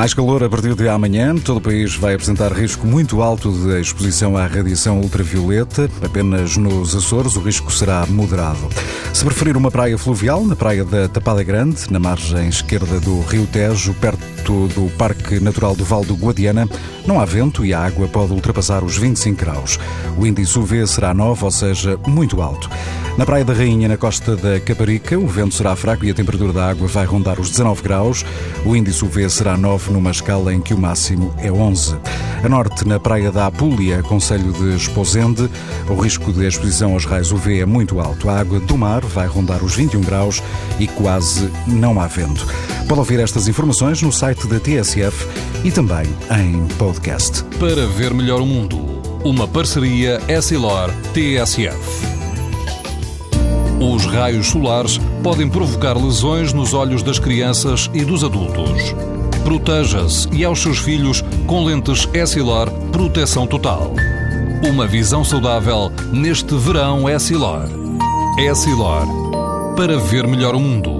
Mais calor a partir de amanhã. Todo o país vai apresentar risco muito alto de exposição à radiação ultravioleta. Apenas nos Açores o risco será moderado. Se preferir uma praia fluvial, na praia da Tapada Grande, na margem esquerda do Rio Tejo, perto do Parque Natural do Val do Guadiana, não há vento e a água pode ultrapassar os 25 graus. O índice UV será 9, ou seja, muito alto. Na Praia da Rainha, na costa da Caparica, o vento será fraco e a temperatura da água vai rondar os 19 graus. O índice UV será 9 numa escala em que o máximo é 11. A norte, na Praia da Apulia, Conselho de Esposende, o risco de exposição aos raios UV é muito alto. A água do mar vai rondar os 21 graus e quase não há vento. Pode ouvir estas informações no site da TSF e também em podcast. Para ver melhor o mundo, uma parceria Essilor-TSF. Os raios solares podem provocar lesões nos olhos das crianças e dos adultos. Proteja-se e aos seus filhos com lentes Essilor Proteção Total. Uma visão saudável neste verão Essilor. Essilor. Para ver melhor o mundo.